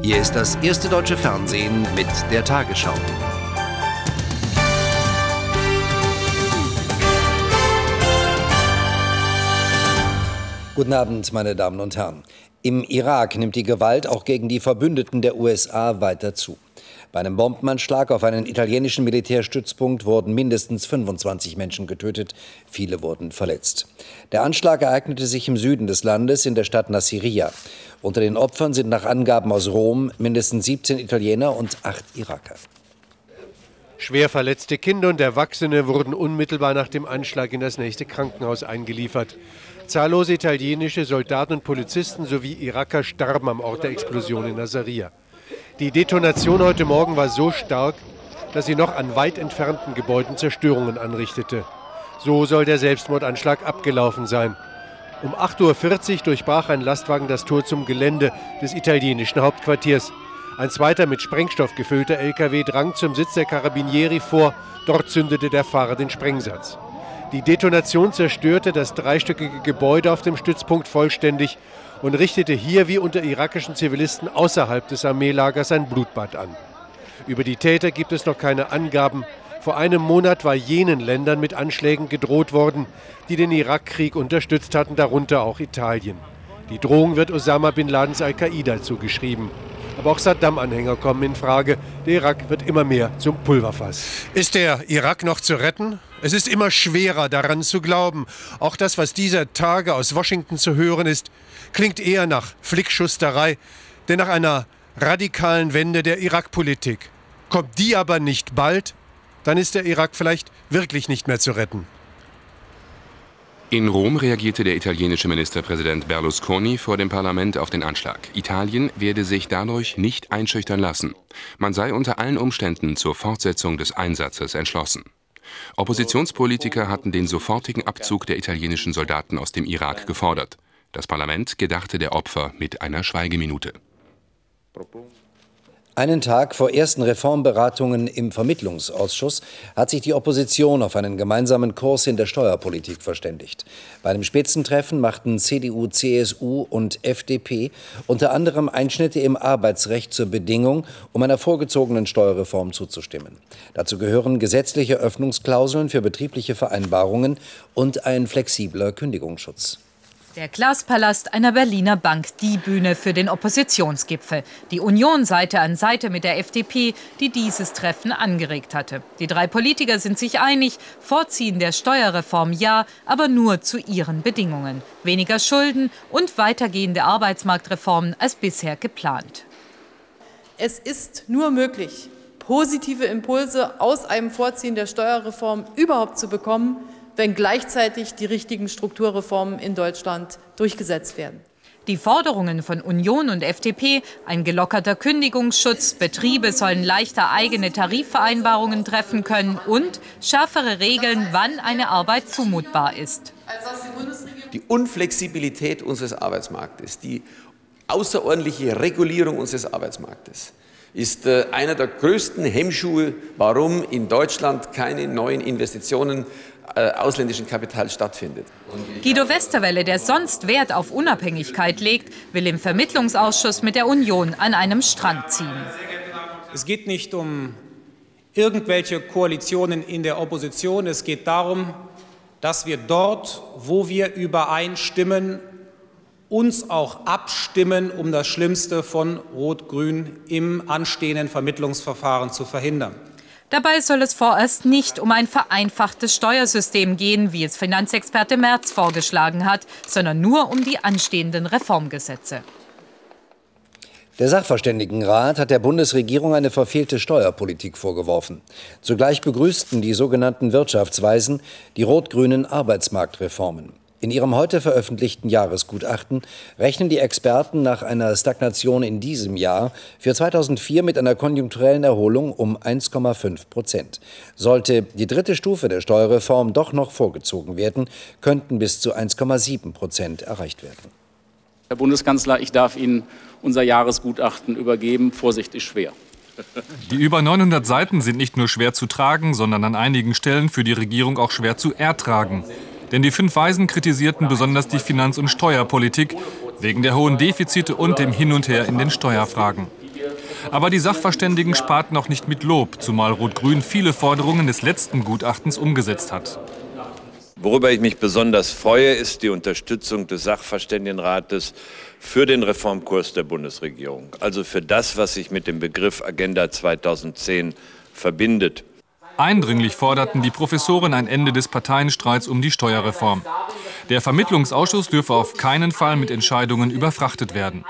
Hier ist das erste deutsche Fernsehen mit der Tagesschau. Guten Abend, meine Damen und Herren. Im Irak nimmt die Gewalt auch gegen die Verbündeten der USA weiter zu. Bei einem Bombenanschlag auf einen italienischen Militärstützpunkt wurden mindestens 25 Menschen getötet, viele wurden verletzt. Der Anschlag ereignete sich im Süden des Landes in der Stadt Nasiriyah. Unter den Opfern sind nach Angaben aus Rom mindestens 17 Italiener und 8 Iraker. Schwer verletzte Kinder und Erwachsene wurden unmittelbar nach dem Anschlag in das nächste Krankenhaus eingeliefert. Zahllose italienische Soldaten und Polizisten sowie Iraker starben am Ort der Explosion in Nasiriyah. Die Detonation heute Morgen war so stark, dass sie noch an weit entfernten Gebäuden Zerstörungen anrichtete. So soll der Selbstmordanschlag abgelaufen sein. Um 8.40 Uhr durchbrach ein Lastwagen das Tor zum Gelände des italienischen Hauptquartiers. Ein zweiter mit Sprengstoff gefüllter LKW drang zum Sitz der Carabinieri vor. Dort zündete der Fahrer den Sprengsatz. Die Detonation zerstörte das dreistöckige Gebäude auf dem Stützpunkt vollständig und richtete hier wie unter irakischen Zivilisten außerhalb des Armeelagers ein Blutbad an. Über die Täter gibt es noch keine Angaben. Vor einem Monat war jenen Ländern mit Anschlägen gedroht worden, die den Irakkrieg unterstützt hatten, darunter auch Italien. Die Drohung wird Osama bin Ladens Al-Qaida zugeschrieben. Aber auch Saddam-Anhänger kommen in Frage. Der Irak wird immer mehr zum Pulverfass. Ist der Irak noch zu retten? Es ist immer schwerer daran zu glauben. Auch das, was dieser Tage aus Washington zu hören ist, klingt eher nach Flickschusterei, denn nach einer radikalen Wende der Irak-Politik. Kommt die aber nicht bald, dann ist der Irak vielleicht wirklich nicht mehr zu retten. In Rom reagierte der italienische Ministerpräsident Berlusconi vor dem Parlament auf den Anschlag. Italien werde sich dadurch nicht einschüchtern lassen. Man sei unter allen Umständen zur Fortsetzung des Einsatzes entschlossen. Oppositionspolitiker hatten den sofortigen Abzug der italienischen Soldaten aus dem Irak gefordert. Das Parlament gedachte der Opfer mit einer Schweigeminute. Einen Tag vor ersten Reformberatungen im Vermittlungsausschuss hat sich die Opposition auf einen gemeinsamen Kurs in der Steuerpolitik verständigt. Bei einem Spitzentreffen machten CDU, CSU und FDP unter anderem Einschnitte im Arbeitsrecht zur Bedingung, um einer vorgezogenen Steuerreform zuzustimmen. Dazu gehören gesetzliche Öffnungsklauseln für betriebliche Vereinbarungen und ein flexibler Kündigungsschutz. Der Glaspalast einer Berliner Bank, die Bühne für den Oppositionsgipfel. Die Union Seite an Seite mit der FDP, die dieses Treffen angeregt hatte. Die drei Politiker sind sich einig, Vorziehen der Steuerreform ja, aber nur zu ihren Bedingungen. Weniger Schulden und weitergehende Arbeitsmarktreformen als bisher geplant. Es ist nur möglich, positive Impulse aus einem Vorziehen der Steuerreform überhaupt zu bekommen, wenn gleichzeitig die richtigen Strukturreformen in Deutschland durchgesetzt werden. Die Forderungen von Union und FDP, ein gelockerter Kündigungsschutz, Betriebe sollen leichter eigene Tarifvereinbarungen treffen können und schärfere Regeln, wann eine Arbeit zumutbar ist. Die Unflexibilität unseres Arbeitsmarktes, die außerordentliche Regulierung unseres Arbeitsmarktes ist äh, einer der größten Hemmschuhe, warum in Deutschland keine neuen Investitionen äh, ausländischen Kapital stattfindet. Guido Westerwelle, der sonst Wert auf Unabhängigkeit legt, will im Vermittlungsausschuss mit der Union an einem Strang ziehen. Es geht nicht um irgendwelche Koalitionen in der Opposition. Es geht darum, dass wir dort, wo wir übereinstimmen, uns auch abstimmen, um das Schlimmste von Rot-Grün im anstehenden Vermittlungsverfahren zu verhindern. Dabei soll es vorerst nicht um ein vereinfachtes Steuersystem gehen, wie es Finanzexperte Merz vorgeschlagen hat, sondern nur um die anstehenden Reformgesetze. Der Sachverständigenrat hat der Bundesregierung eine verfehlte Steuerpolitik vorgeworfen. Zugleich begrüßten die sogenannten Wirtschaftsweisen die rot-grünen Arbeitsmarktreformen. In ihrem heute veröffentlichten Jahresgutachten rechnen die Experten nach einer Stagnation in diesem Jahr für 2004 mit einer konjunkturellen Erholung um 1,5 Prozent. Sollte die dritte Stufe der Steuerreform doch noch vorgezogen werden, könnten bis zu 1,7 Prozent erreicht werden. Herr Bundeskanzler, ich darf Ihnen unser Jahresgutachten übergeben. Vorsicht ist schwer. Die über 900 Seiten sind nicht nur schwer zu tragen, sondern an einigen Stellen für die Regierung auch schwer zu ertragen. Denn die fünf Weisen kritisierten besonders die Finanz- und Steuerpolitik wegen der hohen Defizite und dem Hin und Her in den Steuerfragen. Aber die Sachverständigen sparten noch nicht mit Lob, zumal Rot-Grün viele Forderungen des letzten Gutachtens umgesetzt hat. Worüber ich mich besonders freue, ist die Unterstützung des Sachverständigenrates für den Reformkurs der Bundesregierung, also für das, was sich mit dem Begriff Agenda 2010 verbindet. Eindringlich forderten die Professoren ein Ende des Parteienstreits um die Steuerreform. Der Vermittlungsausschuss dürfe auf keinen Fall mit Entscheidungen überfrachtet werden.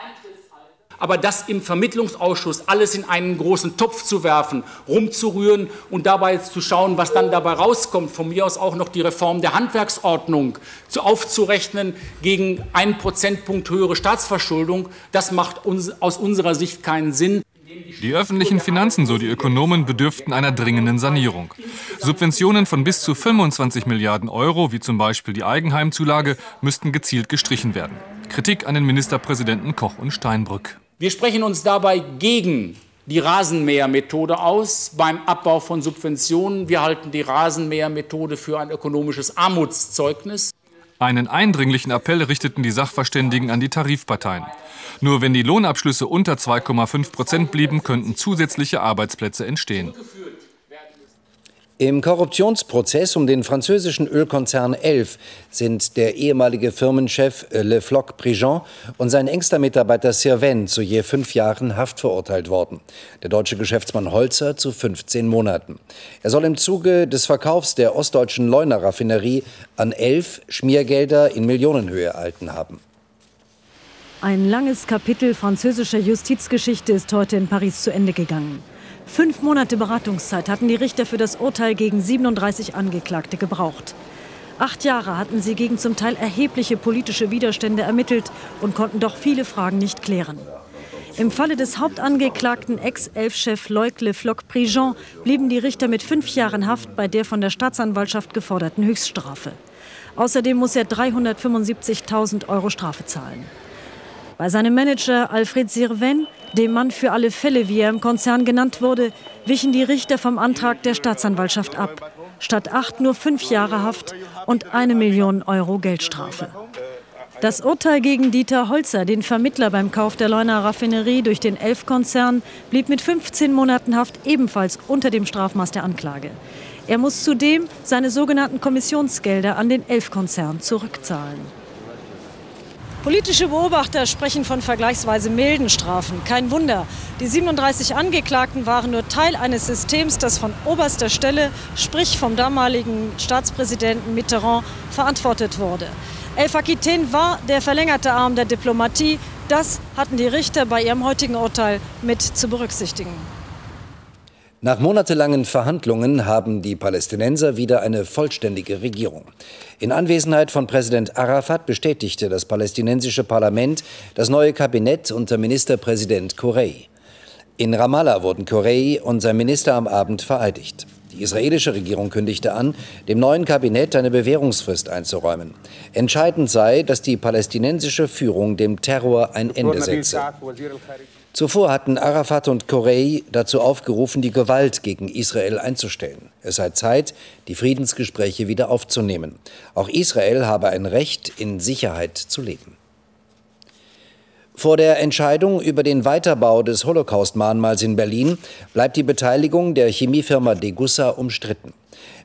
Aber das im Vermittlungsausschuss alles in einen großen Topf zu werfen, rumzurühren und dabei zu schauen, was dann dabei rauskommt, von mir aus auch noch die Reform der Handwerksordnung zu aufzurechnen gegen einen Prozentpunkt höhere Staatsverschuldung, das macht uns, aus unserer Sicht keinen Sinn. Die öffentlichen Finanzen, so die Ökonomen, bedürften einer dringenden Sanierung. Subventionen von bis zu 25 Milliarden Euro, wie zum Beispiel die Eigenheimzulage, müssten gezielt gestrichen werden. Kritik an den Ministerpräsidenten Koch und Steinbrück. Wir sprechen uns dabei gegen die Rasenmähermethode aus beim Abbau von Subventionen. Wir halten die Rasenmähermethode für ein ökonomisches Armutszeugnis. Einen eindringlichen Appell richteten die Sachverständigen an die Tarifparteien. Nur wenn die Lohnabschlüsse unter 2,5 Prozent blieben, könnten zusätzliche Arbeitsplätze entstehen. Im Korruptionsprozess um den französischen Ölkonzern Elf sind der ehemalige Firmenchef Le Floch Prigent und sein engster Mitarbeiter Sirven zu je fünf Jahren Haft verurteilt worden. Der deutsche Geschäftsmann Holzer zu 15 Monaten. Er soll im Zuge des Verkaufs der ostdeutschen Leuner Raffinerie an Elf Schmiergelder in Millionenhöhe erhalten haben. Ein langes Kapitel französischer Justizgeschichte ist heute in Paris zu Ende gegangen. Fünf Monate Beratungszeit hatten die Richter für das Urteil gegen 37 Angeklagte gebraucht. Acht Jahre hatten sie gegen zum Teil erhebliche politische Widerstände ermittelt und konnten doch viele Fragen nicht klären. Im Falle des Hauptangeklagten Ex-Elf-Chef Loic Le Floch-Prigent blieben die Richter mit fünf Jahren Haft bei der von der Staatsanwaltschaft geforderten Höchststrafe. Außerdem muss er 375.000 Euro Strafe zahlen. Bei seinem Manager Alfred Sirven, dem Mann für alle Fälle, wie er im Konzern genannt wurde, wichen die Richter vom Antrag der Staatsanwaltschaft ab. Statt acht nur fünf Jahre Haft und eine Million Euro Geldstrafe. Das Urteil gegen Dieter Holzer, den Vermittler beim Kauf der Leuner Raffinerie durch den Elf-Konzern, blieb mit 15 Monaten Haft ebenfalls unter dem Strafmaß der Anklage. Er muss zudem seine sogenannten Kommissionsgelder an den Elf-Konzern zurückzahlen. Politische Beobachter sprechen von vergleichsweise milden Strafen. Kein Wunder. Die 37 Angeklagten waren nur Teil eines Systems, das von oberster Stelle, sprich vom damaligen Staatspräsidenten Mitterrand, verantwortet wurde. El Aquitaine war der verlängerte Arm der Diplomatie. Das hatten die Richter bei ihrem heutigen Urteil mit zu berücksichtigen. Nach monatelangen Verhandlungen haben die Palästinenser wieder eine vollständige Regierung. In Anwesenheit von Präsident Arafat bestätigte das palästinensische Parlament das neue Kabinett unter Ministerpräsident Corey. In Ramallah wurden Corey und sein Minister am Abend vereidigt. Die israelische Regierung kündigte an, dem neuen Kabinett eine Bewährungsfrist einzuräumen. Entscheidend sei, dass die palästinensische Führung dem Terror ein Ende setze. Zuvor hatten Arafat und Corey dazu aufgerufen, die Gewalt gegen Israel einzustellen. Es sei Zeit, die Friedensgespräche wieder aufzunehmen. Auch Israel habe ein Recht, in Sicherheit zu leben. Vor der Entscheidung über den Weiterbau des Holocaust-Mahnmals in Berlin bleibt die Beteiligung der Chemiefirma Degussa umstritten.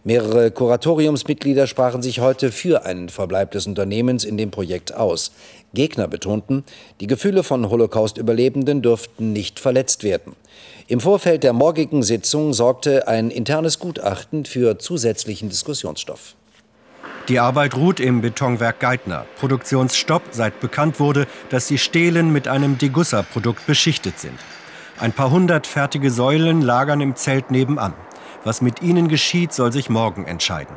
Mehrere Kuratoriumsmitglieder sprachen sich heute für einen Verbleib des Unternehmens in dem Projekt aus. Gegner betonten, die Gefühle von Holocaust-Überlebenden dürften nicht verletzt werden. Im Vorfeld der morgigen Sitzung sorgte ein internes Gutachten für zusätzlichen Diskussionsstoff. Die Arbeit ruht im Betonwerk Geithner. Produktionsstopp, seit bekannt wurde, dass die Stelen mit einem Degussa-Produkt beschichtet sind. Ein paar hundert fertige Säulen lagern im Zelt nebenan. Was mit ihnen geschieht, soll sich morgen entscheiden.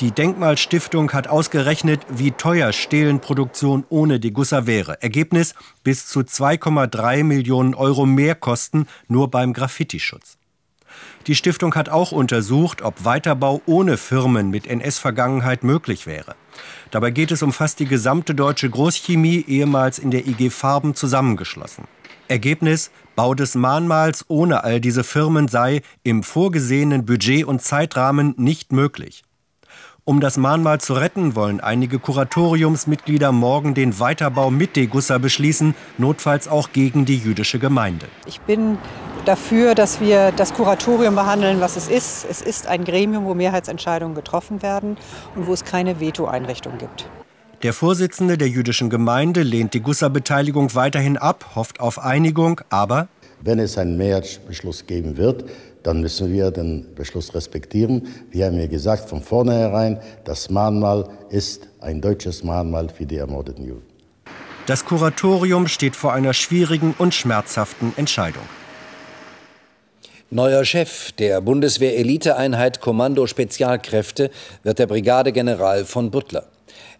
Die Denkmalstiftung hat ausgerechnet, wie teuer Stehlenproduktion ohne Degussa wäre. Ergebnis bis zu 2,3 Millionen Euro Mehrkosten nur beim Graffitischutz. Die Stiftung hat auch untersucht, ob Weiterbau ohne Firmen mit NS-Vergangenheit möglich wäre. Dabei geht es um fast die gesamte deutsche Großchemie, ehemals in der IG Farben zusammengeschlossen. Ergebnis, Bau des Mahnmals ohne all diese Firmen sei im vorgesehenen Budget und Zeitrahmen nicht möglich. Um das Mahnmal zu retten, wollen einige Kuratoriumsmitglieder morgen den Weiterbau mit Degussa beschließen, notfalls auch gegen die jüdische Gemeinde. Ich bin dafür, dass wir das Kuratorium behandeln, was es ist. Es ist ein Gremium, wo Mehrheitsentscheidungen getroffen werden und wo es keine Veto-Einrichtung gibt. Der Vorsitzende der jüdischen Gemeinde lehnt die Gusser-Beteiligung weiterhin ab, hofft auf Einigung, aber wenn es einen Mehrheitsbeschluss geben wird, dann müssen wir den Beschluss respektieren. Wir haben ja gesagt von vornherein, das Mahnmal ist ein deutsches Mahnmal für die ermordeten Juden. Das Kuratorium steht vor einer schwierigen und schmerzhaften Entscheidung. Neuer Chef der Bundeswehr-Eliteeinheit Kommando Spezialkräfte wird der Brigadegeneral von Butler.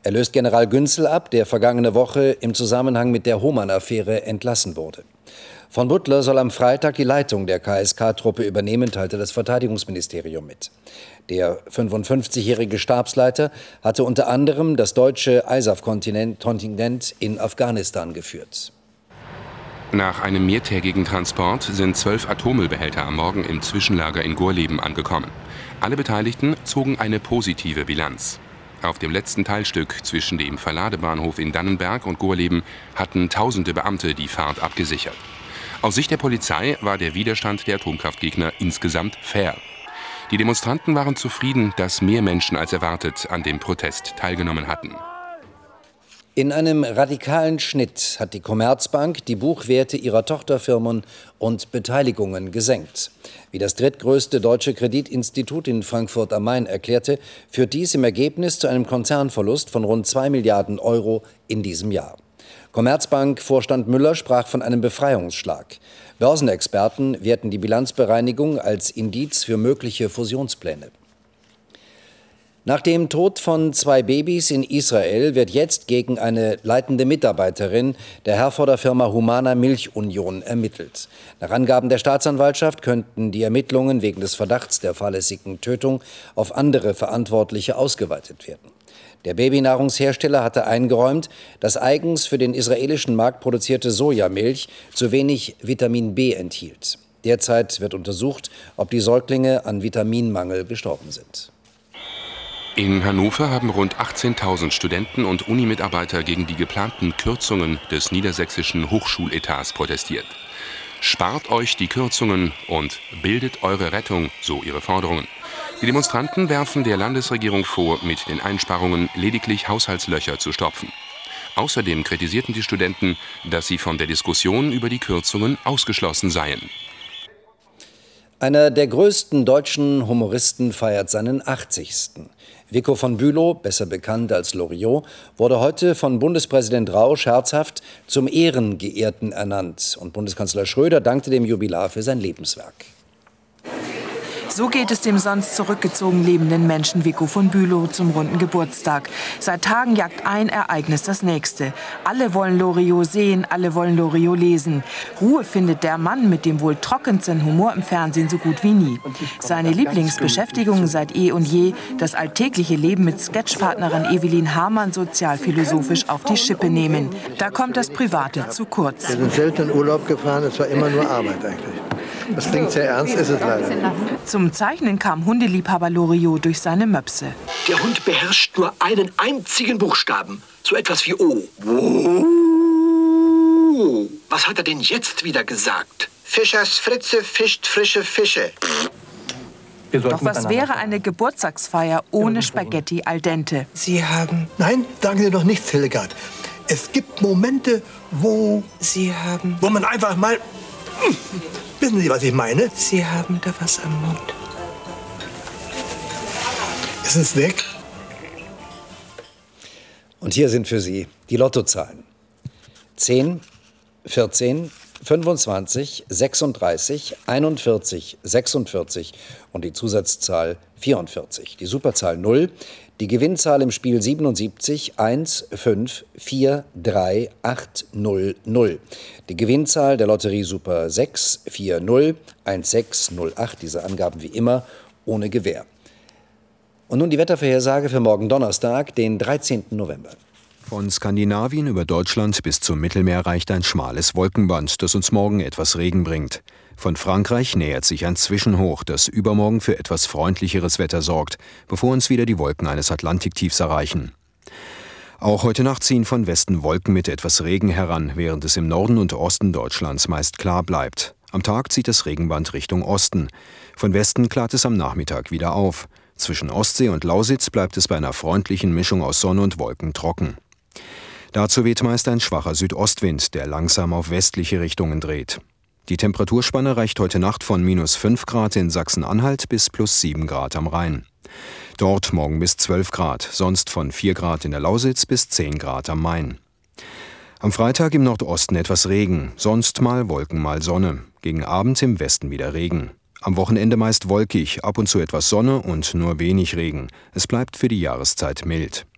Er löst General Günzel ab, der vergangene Woche im Zusammenhang mit der Hohmann-Affäre entlassen wurde. Von Butler soll am Freitag die Leitung der KSK-Truppe übernehmen, teilte das Verteidigungsministerium mit. Der 55-jährige Stabsleiter hatte unter anderem das deutsche ISAF-Kontingent in Afghanistan geführt. Nach einem mehrtägigen Transport sind zwölf Atommüllbehälter am Morgen im Zwischenlager in Gorleben angekommen. Alle Beteiligten zogen eine positive Bilanz. Auf dem letzten Teilstück zwischen dem Verladebahnhof in Dannenberg und Gorleben hatten tausende Beamte die Fahrt abgesichert. Aus Sicht der Polizei war der Widerstand der Atomkraftgegner insgesamt fair. Die Demonstranten waren zufrieden, dass mehr Menschen als erwartet an dem Protest teilgenommen hatten. In einem radikalen Schnitt hat die Commerzbank die Buchwerte ihrer Tochterfirmen und Beteiligungen gesenkt. Wie das drittgrößte deutsche Kreditinstitut in Frankfurt am Main erklärte, führt dies im Ergebnis zu einem Konzernverlust von rund 2 Milliarden Euro in diesem Jahr. Commerzbank-Vorstand Müller sprach von einem Befreiungsschlag. Börsenexperten werten die Bilanzbereinigung als Indiz für mögliche Fusionspläne. Nach dem Tod von zwei Babys in Israel wird jetzt gegen eine leitende Mitarbeiterin der Herforder Firma Humana Milchunion ermittelt. Nach Angaben der Staatsanwaltschaft könnten die Ermittlungen wegen des Verdachts der fahrlässigen Tötung auf andere Verantwortliche ausgeweitet werden. Der Babynahrungshersteller hatte eingeräumt, dass eigens für den israelischen Markt produzierte Sojamilch zu wenig Vitamin B enthielt. Derzeit wird untersucht, ob die Säuglinge an Vitaminmangel gestorben sind. In Hannover haben rund 18.000 Studenten und Unimitarbeiter gegen die geplanten Kürzungen des niedersächsischen Hochschuletats protestiert. Spart euch die Kürzungen und bildet eure Rettung, so ihre Forderungen. Die Demonstranten werfen der Landesregierung vor, mit den Einsparungen lediglich Haushaltslöcher zu stopfen. Außerdem kritisierten die Studenten, dass sie von der Diskussion über die Kürzungen ausgeschlossen seien. Einer der größten deutschen Humoristen feiert seinen 80. Vico von Bülow, besser bekannt als Loriot, wurde heute von Bundespräsident Rausch herzhaft zum Ehrengeehrten ernannt. Und Bundeskanzler Schröder dankte dem Jubilar für sein Lebenswerk. So geht es dem sonst zurückgezogen lebenden Menschen Vico von Bülow zum runden Geburtstag. Seit Tagen jagt ein Ereignis das nächste. Alle wollen Loriot sehen, alle wollen Loriot lesen. Ruhe findet der Mann mit dem wohl trockensten Humor im Fernsehen so gut wie nie. Seine Lieblingsbeschäftigung seit eh und je das alltägliche Leben mit Sketchpartnerin Evelyn Hamann sozialphilosophisch auf die Schippe nehmen. Da kommt das Private zu kurz. Wir sind selten in Urlaub gefahren, es war immer nur Arbeit eigentlich. Das klingt sehr ernst, ist es leider. Zum Zeichnen kam Hundeliebhaber Loriot durch seine Möpse. Der Hund beherrscht nur einen einzigen Buchstaben. So etwas wie O. Was hat er denn jetzt wieder gesagt? Fischers Fritze fischt frische Fische. Doch was wäre eine Geburtstagsfeier ohne Spaghetti al dente? Sie haben... Nein, sagen Sie doch nichts, Hildegard. Es gibt Momente, wo... Sie haben... Wo man einfach mal... Wissen Sie, was ich meine? Sie haben da was am Mund. Ist es weg? Und hier sind für Sie die Lottozahlen. 10, 14, 25, 36, 41, 46 und die Zusatzzahl 44. Die Superzahl 0, die Gewinnzahl im Spiel 77 1 5 4 3 8 0 0. Die Gewinnzahl der Lotterie Super 6 4 0 1 6 0 8. Diese Angaben wie immer ohne Gewähr. Und nun die Wettervorhersage für morgen Donnerstag, den 13. November. Von Skandinavien über Deutschland bis zum Mittelmeer reicht ein schmales Wolkenband, das uns morgen etwas Regen bringt. Von Frankreich nähert sich ein Zwischenhoch, das übermorgen für etwas freundlicheres Wetter sorgt, bevor uns wieder die Wolken eines Atlantiktiefs erreichen. Auch heute Nacht ziehen von Westen Wolken mit etwas Regen heran, während es im Norden und Osten Deutschlands meist klar bleibt. Am Tag zieht das Regenband Richtung Osten. Von Westen klart es am Nachmittag wieder auf. Zwischen Ostsee und Lausitz bleibt es bei einer freundlichen Mischung aus Sonne und Wolken trocken. Dazu weht meist ein schwacher Südostwind, der langsam auf westliche Richtungen dreht. Die Temperaturspanne reicht heute Nacht von minus 5 Grad in Sachsen-Anhalt bis plus 7 Grad am Rhein. Dort morgen bis 12 Grad, sonst von 4 Grad in der Lausitz bis 10 Grad am Main. Am Freitag im Nordosten etwas Regen, sonst mal Wolken, mal Sonne. Gegen Abend im Westen wieder Regen. Am Wochenende meist wolkig, ab und zu etwas Sonne und nur wenig Regen. Es bleibt für die Jahreszeit mild.